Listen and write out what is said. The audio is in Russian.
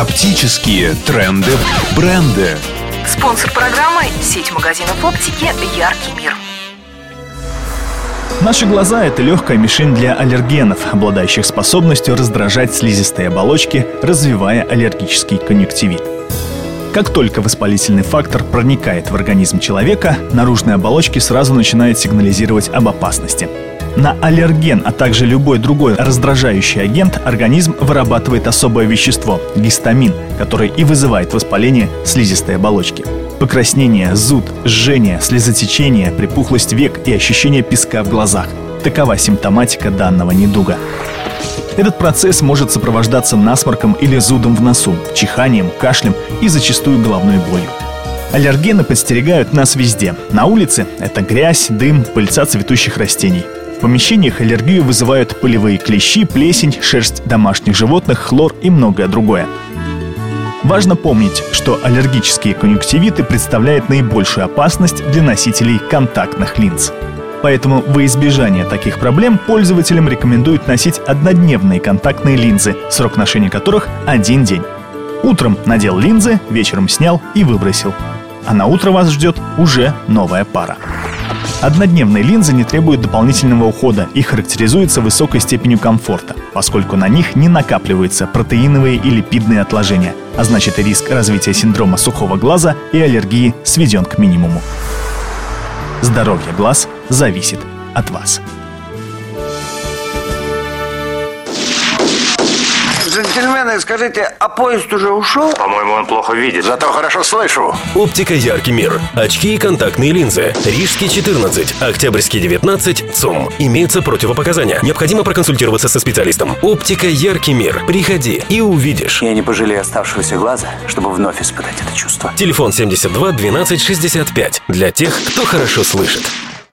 Оптические тренды, бренды. Спонсор программы – сеть магазинов оптики «Яркий мир». Наши глаза – это легкая мишень для аллергенов, обладающих способностью раздражать слизистые оболочки, развивая аллергический конъюнктивит. Как только воспалительный фактор проникает в организм человека, наружные оболочки сразу начинают сигнализировать об опасности – на аллерген, а также любой другой раздражающий агент организм вырабатывает особое вещество – гистамин, который и вызывает воспаление слизистой оболочки. Покраснение, зуд, жжение, слезотечение, припухлость век и ощущение песка в глазах – такова симптоматика данного недуга. Этот процесс может сопровождаться насморком или зудом в носу, чиханием, кашлем и зачастую головной болью. Аллергены подстерегают нас везде. На улице – это грязь, дым, пыльца цветущих растений – в помещениях аллергию вызывают пылевые клещи, плесень, шерсть домашних животных, хлор и многое другое. Важно помнить, что аллергические конъюнктивиты представляют наибольшую опасность для носителей контактных линз. Поэтому во избежание таких проблем пользователям рекомендуют носить однодневные контактные линзы, срок ношения которых один день. Утром надел линзы, вечером снял и выбросил. А на утро вас ждет уже новая пара. Однодневные линзы не требуют дополнительного ухода и характеризуются высокой степенью комфорта, поскольку на них не накапливаются протеиновые и липидные отложения, а значит и риск развития синдрома сухого глаза и аллергии сведен к минимуму. Здоровье глаз зависит от вас. Джентльмены, скажите, а поезд уже ушел? По-моему, он плохо видит. Зато хорошо слышу. Оптика «Яркий мир». Очки и контактные линзы. Рижский 14, Октябрьский 19, ЦУМ. Имеются противопоказания. Необходимо проконсультироваться со специалистом. Оптика «Яркий мир». Приходи и увидишь. Я не пожалею оставшегося глаза, чтобы вновь испытать это чувство. Телефон 72 12 65. Для тех, кто хорошо слышит.